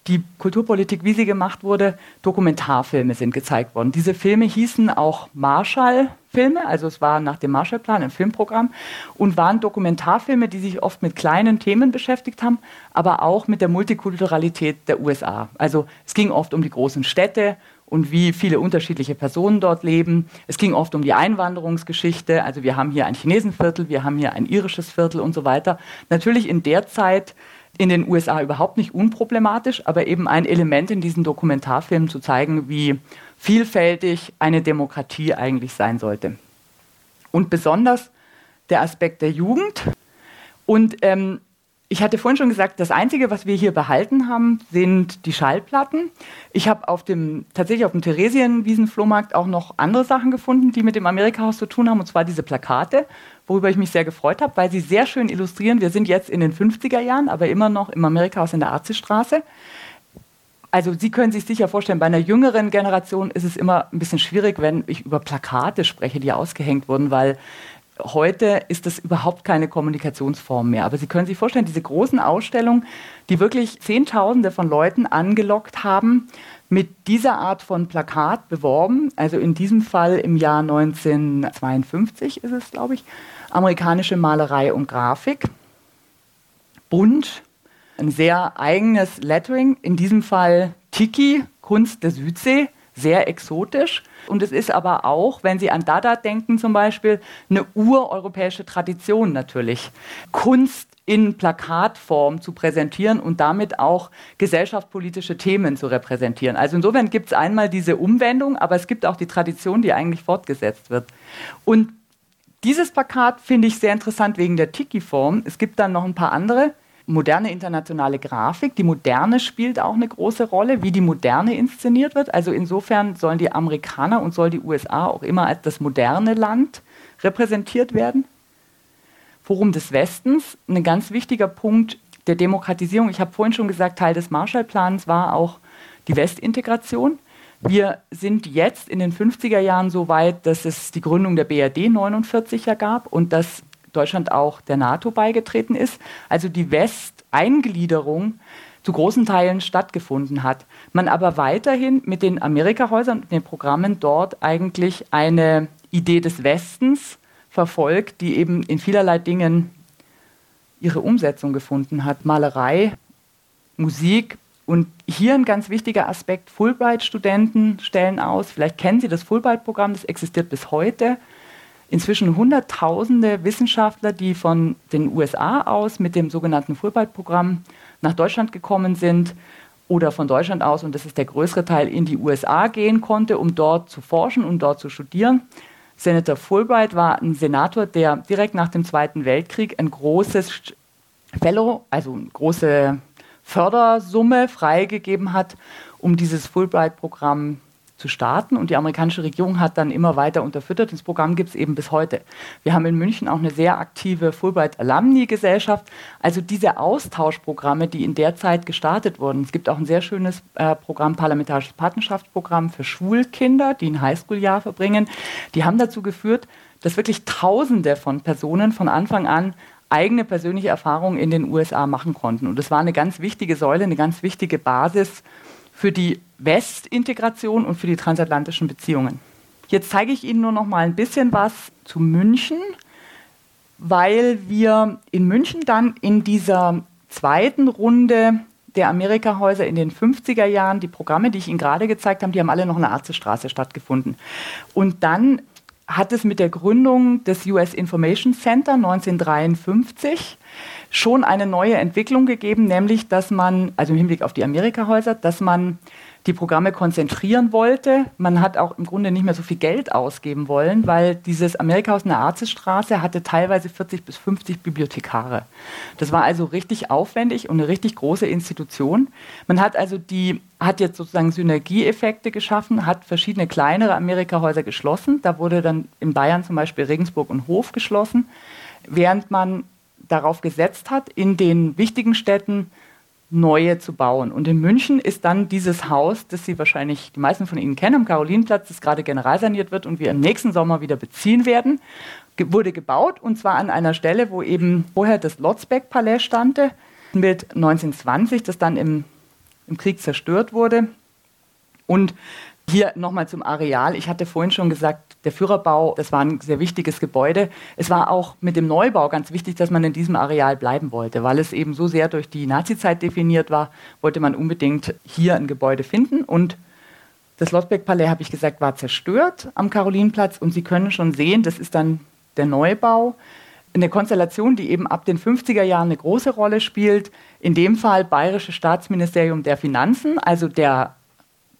Speaker 2: die Kulturpolitik, wie sie gemacht wurde, Dokumentarfilme sind gezeigt worden. Diese Filme hießen auch Marshall-Filme, also es war nach dem Marshallplan ein Filmprogramm und waren Dokumentarfilme, die sich oft mit kleinen Themen beschäftigt haben, aber auch mit der Multikulturalität der USA. Also es ging oft um die großen Städte und wie viele unterschiedliche Personen dort leben. Es ging oft um die Einwanderungsgeschichte. Also wir haben hier ein Chinesenviertel, wir haben hier ein irisches Viertel und so weiter. Natürlich in der Zeit in den USA überhaupt nicht unproblematisch, aber eben ein Element in diesen Dokumentarfilmen zu zeigen, wie vielfältig eine Demokratie eigentlich sein sollte. Und besonders der Aspekt der Jugend. Und ähm, ich hatte vorhin schon gesagt, das Einzige, was wir hier behalten haben, sind die Schallplatten. Ich habe auf dem, tatsächlich auf dem Theresienwiesenflohmarkt auch noch andere Sachen gefunden, die mit dem Amerikahaus zu tun haben, und zwar diese Plakate, worüber ich mich sehr gefreut habe, weil sie sehr schön illustrieren. Wir sind jetzt in den 50er Jahren, aber immer noch im Amerikahaus in der Arzestraße. Also Sie können sich sicher vorstellen, bei einer jüngeren Generation ist es immer ein bisschen schwierig, wenn ich über Plakate spreche, die ausgehängt wurden, weil heute ist das überhaupt keine Kommunikationsform mehr. Aber Sie können sich vorstellen, diese großen Ausstellungen, die wirklich Zehntausende von Leuten angelockt haben, mit dieser Art von Plakat beworben, also in diesem Fall im Jahr 1952 ist es, glaube ich, amerikanische Malerei und Grafik, bunt, ein sehr eigenes Lettering, in diesem Fall Tiki, Kunst der Südsee, sehr exotisch. Und es ist aber auch, wenn Sie an Dada denken zum Beispiel, eine ureuropäische Tradition natürlich. Kunst in Plakatform zu präsentieren und damit auch gesellschaftspolitische Themen zu repräsentieren. Also insofern gibt es einmal diese Umwendung, aber es gibt auch die Tradition, die eigentlich fortgesetzt wird. Und dieses Plakat finde ich sehr interessant wegen der Tiki-Form. Es gibt dann noch ein paar andere moderne internationale Grafik. Die Moderne spielt auch eine große Rolle, wie die Moderne inszeniert wird. Also insofern sollen die Amerikaner und soll die USA auch immer als das moderne Land repräsentiert werden. Forum des Westens, ein ganz wichtiger Punkt der Demokratisierung. Ich habe vorhin schon gesagt, Teil des Marshallplans war auch die Westintegration. Wir sind jetzt in den 50er Jahren so weit, dass es die Gründung der BRD 49 ja gab und dass Deutschland auch der NATO beigetreten ist. Also die Westeingliederung zu großen Teilen stattgefunden hat. Man aber weiterhin mit den Amerikahäusern und den Programmen dort eigentlich eine Idee des Westens verfolgt, die eben in vielerlei Dingen ihre Umsetzung gefunden hat. Malerei, Musik und hier ein ganz wichtiger Aspekt, Fulbright-Studenten stellen aus, vielleicht kennen Sie das Fulbright-Programm, das existiert bis heute. Inzwischen Hunderttausende Wissenschaftler, die von den USA aus mit dem sogenannten Fulbright-Programm nach Deutschland gekommen sind oder von Deutschland aus, und das ist der größere Teil, in die USA gehen konnte, um dort zu forschen, um dort zu studieren. Senator Fulbright war ein Senator, der direkt nach dem Zweiten Weltkrieg ein großes Fellow, also eine große Fördersumme freigegeben hat, um dieses Fulbright-Programm zu starten. Und die amerikanische Regierung hat dann immer weiter unterfüttert. Das Programm gibt es eben bis heute. Wir haben in München auch eine sehr aktive Fulbright Alumni-Gesellschaft. Also diese Austauschprogramme, die in der Zeit gestartet wurden. Es gibt auch ein sehr schönes äh, Programm, Parlamentarisches Partnerschaftsprogramm für Schulkinder, die ein Highschool-Jahr verbringen. Die haben dazu geführt, dass wirklich Tausende von Personen von Anfang an eigene persönliche Erfahrungen in den USA machen konnten. Und das war eine ganz wichtige Säule, eine ganz wichtige Basis für die Westintegration und für die transatlantischen Beziehungen. Jetzt zeige ich Ihnen nur noch mal ein bisschen was zu München, weil wir in München dann in dieser zweiten Runde der Amerikahäuser in den 50er Jahren, die Programme, die ich Ihnen gerade gezeigt habe, die haben alle noch in der Arztestraße stattgefunden. Und dann hat es mit der Gründung des US Information Center 1953 schon eine neue Entwicklung gegeben, nämlich dass man, also im Hinblick auf die Amerikahäuser, dass man die Programme konzentrieren wollte. Man hat auch im Grunde nicht mehr so viel Geld ausgeben wollen, weil dieses Amerikahaus in der Arzesstraße hatte teilweise 40 bis 50 Bibliothekare. Das war also richtig aufwendig und eine richtig große Institution. Man hat also die, hat jetzt sozusagen Synergieeffekte geschaffen, hat verschiedene kleinere Amerikahäuser geschlossen. Da wurde dann in Bayern zum Beispiel Regensburg und Hof geschlossen, während man darauf gesetzt hat, in den wichtigen Städten neue zu bauen. Und in München ist dann dieses Haus, das Sie wahrscheinlich die meisten von Ihnen kennen, am Karolinenplatz, das gerade generalsaniert wird und wir im nächsten Sommer wieder beziehen werden, wurde gebaut und zwar an einer Stelle, wo eben vorher das Lotzbeck-Palais stande, mit 1920, das dann im, im Krieg zerstört wurde. Und hier nochmal zum Areal. Ich hatte vorhin schon gesagt, der Führerbau, das war ein sehr wichtiges Gebäude. Es war auch mit dem Neubau ganz wichtig, dass man in diesem Areal bleiben wollte, weil es eben so sehr durch die Nazizeit definiert war, wollte man unbedingt hier ein Gebäude finden. Und das Lottbeck-Palais, habe ich gesagt, war zerstört am Karolinenplatz. Und Sie können schon sehen, das ist dann der Neubau. Eine Konstellation, die eben ab den 50er Jahren eine große Rolle spielt. In dem Fall Bayerische Staatsministerium der Finanzen, also der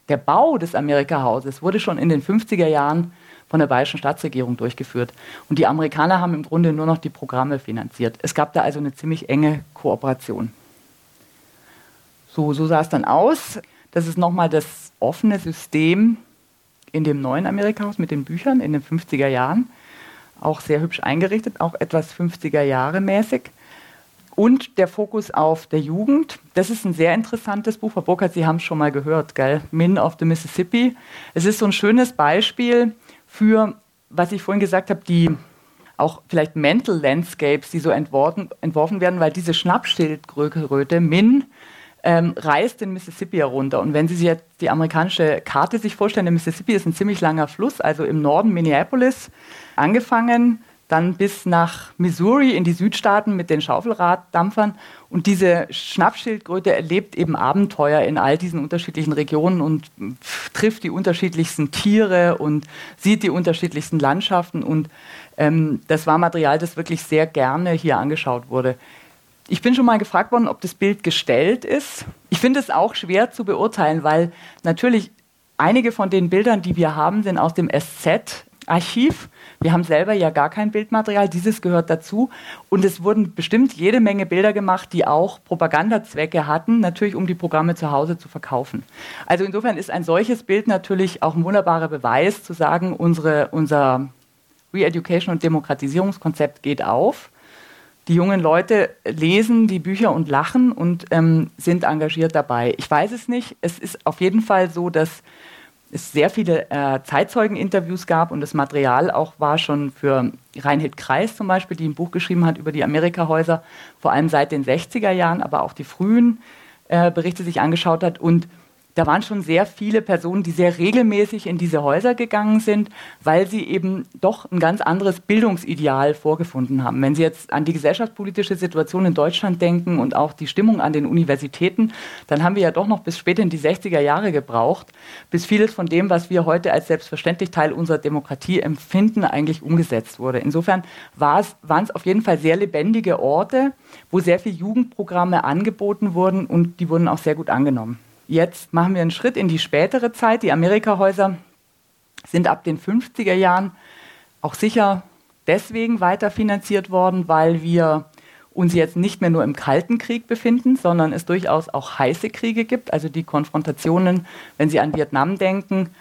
Speaker 2: der Bau des Amerika-Hauses wurde schon in den 50er Jahren von der bayerischen Staatsregierung durchgeführt. Und die Amerikaner haben im Grunde nur noch die Programme finanziert. Es gab da also eine ziemlich enge Kooperation. So, so sah es dann aus. Das ist nochmal das offene System in dem neuen Amerika-Haus mit den Büchern in den 50er Jahren. Auch sehr hübsch eingerichtet, auch etwas 50er Jahre mäßig und der Fokus auf der Jugend. Das ist ein sehr interessantes Buch. Frau Burkhardt, Sie haben es schon mal gehört, gell? Min of the Mississippi. Es ist so ein schönes Beispiel für, was ich vorhin gesagt habe, die auch vielleicht Mental Landscapes, die so entworfen, entworfen werden, weil diese Schnappschildkröte Min ähm, reißt den Mississippi herunter. Und wenn Sie sich jetzt die amerikanische Karte sich vorstellen, der Mississippi ist ein ziemlich langer Fluss, also im Norden Minneapolis angefangen dann bis nach Missouri in die Südstaaten mit den Schaufelraddampfern. Und diese Schnappschildkröte erlebt eben Abenteuer in all diesen unterschiedlichen Regionen und trifft die unterschiedlichsten Tiere und sieht die unterschiedlichsten Landschaften. Und ähm, das war Material, das wirklich sehr gerne hier angeschaut wurde. Ich bin schon mal gefragt worden, ob das Bild gestellt ist. Ich finde es auch schwer zu beurteilen, weil natürlich einige von den Bildern, die wir haben, sind aus dem SZ-Archiv. Wir haben selber ja gar kein Bildmaterial, dieses gehört dazu. Und es wurden bestimmt jede Menge Bilder gemacht, die auch Propagandazwecke hatten, natürlich um die Programme zu Hause zu verkaufen. Also insofern ist ein solches Bild natürlich auch ein wunderbarer Beweis zu sagen, unsere, unser Re-Education und Demokratisierungskonzept geht auf. Die jungen Leute lesen die Bücher und lachen und ähm, sind engagiert dabei. Ich weiß es nicht. Es ist auf jeden Fall so, dass es sehr viele äh, Zeitzeugeninterviews gab und das Material auch war schon für Reinhild Kreis zum Beispiel, die ein Buch geschrieben hat über die Amerikahäuser, vor allem seit den 60er Jahren, aber auch die frühen äh, Berichte sich angeschaut hat. Und da waren schon sehr viele Personen, die sehr regelmäßig in diese Häuser gegangen sind, weil sie eben doch ein ganz anderes Bildungsideal vorgefunden haben. Wenn Sie jetzt an die gesellschaftspolitische Situation in Deutschland denken und auch die Stimmung an den Universitäten, dann haben wir ja doch noch bis spät in die 60er Jahre gebraucht, bis vieles von dem, was wir heute als selbstverständlich Teil unserer Demokratie empfinden, eigentlich umgesetzt wurde. Insofern waren es auf jeden Fall sehr lebendige Orte, wo sehr viele Jugendprogramme angeboten wurden und die wurden auch sehr gut angenommen. Jetzt machen wir einen Schritt in die spätere Zeit. Die Amerikahäuser sind ab den 50er Jahren auch sicher deswegen weiterfinanziert worden, weil wir uns jetzt nicht mehr nur im Kalten Krieg befinden, sondern es durchaus auch heiße Kriege gibt. Also die Konfrontationen, wenn Sie an Vietnam denken,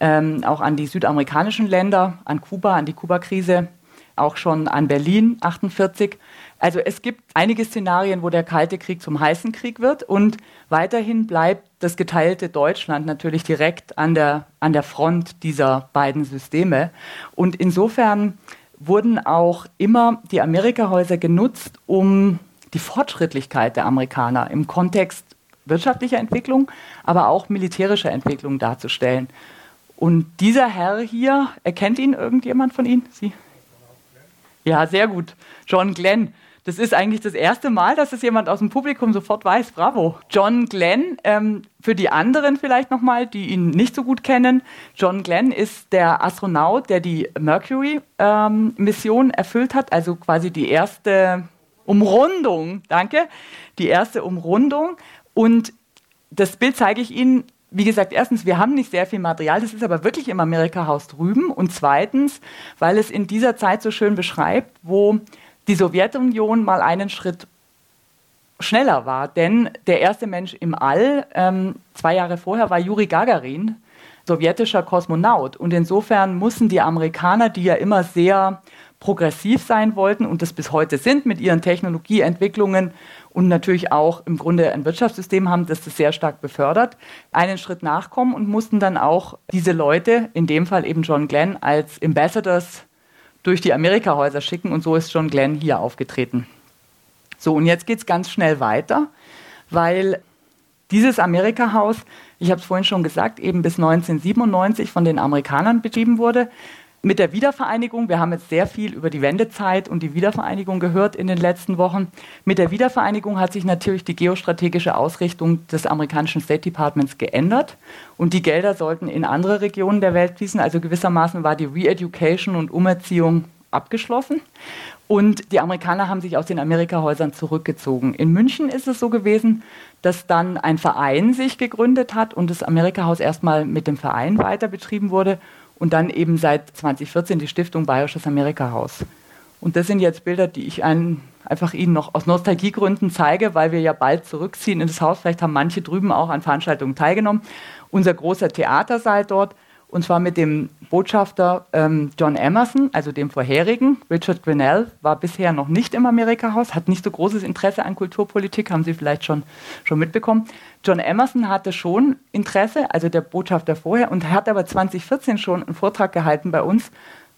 Speaker 2: ähm, auch an die südamerikanischen Länder, an Kuba, an die Kuba-Krise, auch schon an Berlin 48. Also es gibt einige Szenarien, wo der Kalte Krieg zum heißen Krieg wird und weiterhin bleibt das geteilte Deutschland natürlich direkt an der, an der Front dieser beiden Systeme. Und insofern wurden auch immer die Amerikahäuser genutzt, um die Fortschrittlichkeit der Amerikaner im Kontext wirtschaftlicher Entwicklung, aber auch militärischer Entwicklung darzustellen. Und dieser Herr hier, erkennt ihn irgendjemand von Ihnen? Sie? Ja, sehr gut. John Glenn. Das ist eigentlich das erste Mal, dass es jemand aus dem Publikum sofort weiß. Bravo. John Glenn, ähm, für die anderen vielleicht nochmal, die ihn nicht so gut kennen. John Glenn ist der Astronaut, der die Mercury-Mission ähm, erfüllt hat, also quasi die erste Umrundung, danke, die erste Umrundung. Und das Bild zeige ich Ihnen wie gesagt, erstens, wir haben nicht sehr viel Material, das ist aber wirklich im Amerika-Haus drüben. Und zweitens, weil es in dieser Zeit so schön beschreibt, wo die Sowjetunion mal einen Schritt schneller war. Denn der erste Mensch im All, ähm, zwei Jahre vorher, war Juri Gagarin, sowjetischer Kosmonaut. Und insofern mussten die Amerikaner, die ja immer sehr progressiv sein wollten und das bis heute sind mit ihren Technologieentwicklungen und natürlich auch im Grunde ein Wirtschaftssystem haben, das das sehr stark befördert, einen Schritt nachkommen und mussten dann auch diese Leute, in dem Fall eben John Glenn, als Ambassadors durch die Amerikahäuser schicken und so ist John Glenn hier aufgetreten. So, und jetzt geht es ganz schnell weiter, weil dieses Amerikahaus, ich habe es vorhin schon gesagt, eben bis 1997 von den Amerikanern betrieben wurde mit der Wiedervereinigung, wir haben jetzt sehr viel über die Wendezeit und die Wiedervereinigung gehört in den letzten Wochen. Mit der Wiedervereinigung hat sich natürlich die geostrategische Ausrichtung des amerikanischen State Departments geändert und die Gelder sollten in andere Regionen der Welt fließen. Also gewissermaßen war die Re-Education und Umerziehung abgeschlossen. Und die Amerikaner haben sich aus den Amerikahäusern zurückgezogen. In München ist es so gewesen, dass dann ein Verein sich gegründet hat und das Amerikahaus erstmal mit dem Verein weiter betrieben wurde und dann eben seit 2014 die Stiftung Bayerisches Amerikahaus. Und das sind jetzt Bilder, die ich ein, einfach Ihnen noch aus Nostalgiegründen zeige, weil wir ja bald zurückziehen in das Haus. Vielleicht haben manche drüben auch an Veranstaltungen teilgenommen. Unser großer Theatersaal dort und zwar mit dem Botschafter ähm, John Emerson, also dem vorherigen. Richard Grinnell war bisher noch nicht im Amerikahaus, hat nicht so großes Interesse an Kulturpolitik, haben Sie vielleicht schon, schon mitbekommen. John Emerson hatte schon Interesse, also der Botschafter vorher, und hat aber 2014 schon einen Vortrag gehalten bei uns.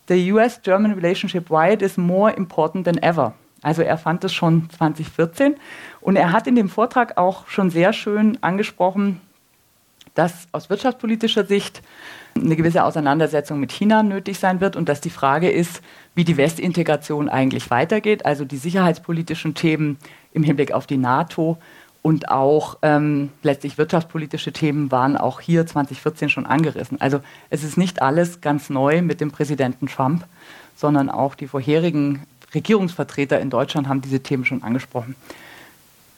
Speaker 2: The US-German relationship, why it is more important than ever. Also er fand es schon 2014 und er hat in dem Vortrag auch schon sehr schön angesprochen, dass aus wirtschaftspolitischer Sicht eine gewisse Auseinandersetzung mit China nötig sein wird und dass die Frage ist, wie die Westintegration eigentlich weitergeht, also die sicherheitspolitischen Themen im Hinblick auf die NATO und auch ähm, letztlich wirtschaftspolitische Themen waren auch hier 2014 schon angerissen. Also es ist nicht alles ganz neu mit dem Präsidenten Trump, sondern auch die vorherigen Regierungsvertreter in Deutschland haben diese Themen schon angesprochen.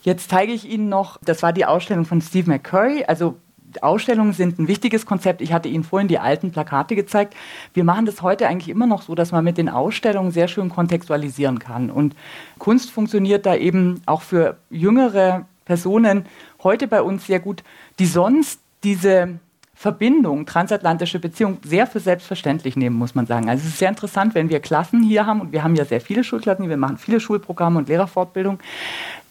Speaker 2: Jetzt zeige ich Ihnen noch, das war die Ausstellung von Steve McCurry, also Ausstellungen sind ein wichtiges Konzept. Ich hatte Ihnen vorhin die alten Plakate gezeigt. Wir machen das heute eigentlich immer noch so, dass man mit den Ausstellungen sehr schön kontextualisieren kann. Und Kunst funktioniert da eben auch für jüngere Personen heute bei uns sehr gut, die sonst diese Verbindung, transatlantische Beziehung sehr für selbstverständlich nehmen, muss man sagen. Also es ist sehr interessant, wenn wir Klassen hier haben, und wir haben ja sehr viele Schulklassen, wir machen viele Schulprogramme und Lehrerfortbildung.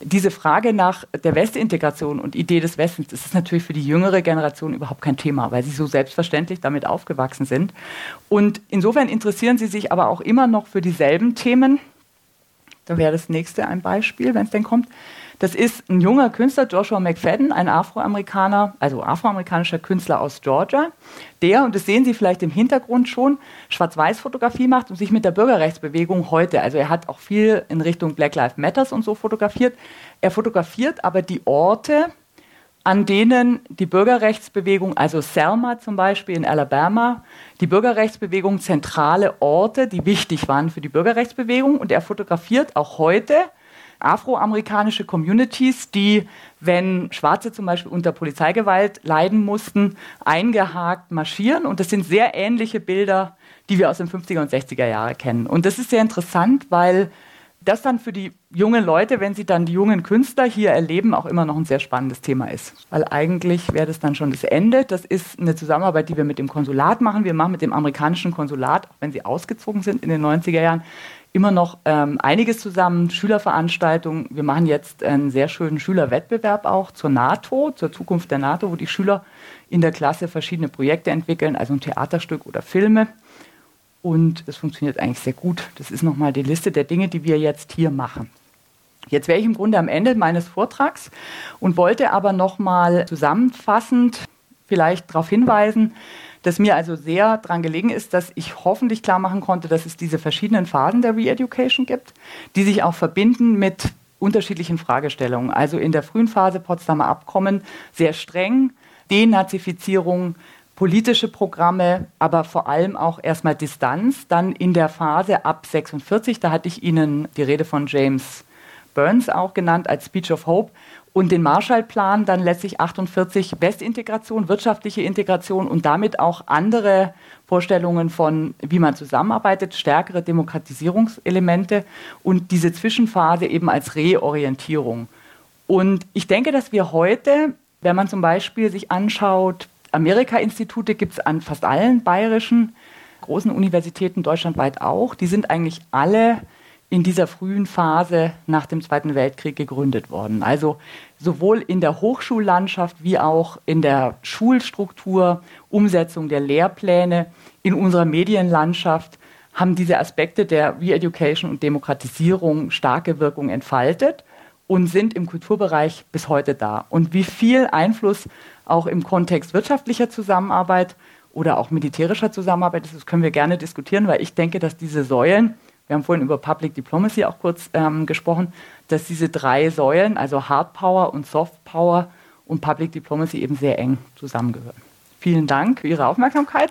Speaker 2: Diese Frage nach der Westintegration und Idee des Westens, das ist natürlich für die jüngere Generation überhaupt kein Thema, weil sie so selbstverständlich damit aufgewachsen sind. Und insofern interessieren sie sich aber auch immer noch für dieselben Themen, Da wäre das nächste ein Beispiel, wenn es denn kommt. Das ist ein junger Künstler, Joshua McFadden, ein Afroamerikaner, also afroamerikanischer Künstler aus Georgia, der, und das sehen Sie vielleicht im Hintergrund schon, Schwarz-Weiß-Fotografie macht und sich mit der Bürgerrechtsbewegung heute, also er hat auch viel in Richtung Black Lives Matters und so fotografiert. Er fotografiert aber die Orte, an denen die Bürgerrechtsbewegung, also Selma zum Beispiel in Alabama, die Bürgerrechtsbewegung zentrale Orte, die wichtig waren für die Bürgerrechtsbewegung. Und er fotografiert auch heute afroamerikanische Communities, die, wenn Schwarze zum Beispiel unter Polizeigewalt leiden mussten, eingehakt marschieren. Und das sind sehr ähnliche Bilder, die wir aus den 50er und 60er Jahren kennen. Und das ist sehr interessant, weil das dann für die jungen Leute, wenn sie dann die jungen Künstler hier erleben, auch immer noch ein sehr spannendes Thema ist. Weil eigentlich wäre das dann schon das Ende. Das ist eine Zusammenarbeit, die wir mit dem Konsulat machen. Wir machen mit dem amerikanischen Konsulat, auch wenn sie ausgezogen sind in den 90er Jahren, immer noch ähm, einiges zusammen, Schülerveranstaltungen. Wir machen jetzt einen sehr schönen Schülerwettbewerb auch zur NATO, zur Zukunft der NATO, wo die Schüler in der Klasse verschiedene Projekte entwickeln, also ein Theaterstück oder Filme. Und es funktioniert eigentlich sehr gut. Das ist nochmal die Liste der Dinge, die wir jetzt hier machen. Jetzt wäre ich im Grunde am Ende meines Vortrags und wollte aber nochmal zusammenfassend vielleicht darauf hinweisen, dass mir also sehr daran gelegen ist, dass ich hoffentlich klar machen konnte, dass es diese verschiedenen Phasen der Re-Education gibt, die sich auch verbinden mit unterschiedlichen Fragestellungen. Also in der frühen Phase Potsdamer Abkommen sehr streng, Denazifizierung, politische Programme, aber vor allem auch erstmal Distanz. Dann in der Phase ab 46, da hatte ich Ihnen die Rede von James Burns auch genannt als Speech of Hope, und den Marshallplan dann letztlich 48 Westintegration, wirtschaftliche Integration und damit auch andere Vorstellungen von, wie man zusammenarbeitet, stärkere Demokratisierungselemente und diese Zwischenphase eben als Reorientierung. Und ich denke, dass wir heute, wenn man zum Beispiel sich anschaut, Amerika-Institute gibt es an fast allen bayerischen großen Universitäten deutschlandweit auch, die sind eigentlich alle in dieser frühen Phase nach dem Zweiten Weltkrieg gegründet worden. Also sowohl in der Hochschullandschaft wie auch in der Schulstruktur, Umsetzung der Lehrpläne, in unserer Medienlandschaft haben diese Aspekte der Re-Education und Demokratisierung starke Wirkung entfaltet und sind im Kulturbereich bis heute da. Und wie viel Einfluss auch im Kontext wirtschaftlicher Zusammenarbeit oder auch militärischer Zusammenarbeit ist, das können wir gerne diskutieren, weil ich denke, dass diese Säulen wir haben vorhin über Public Diplomacy auch kurz ähm, gesprochen, dass diese drei Säulen, also Hard Power und Soft Power und Public Diplomacy eben sehr eng zusammengehören. Vielen Dank für Ihre Aufmerksamkeit.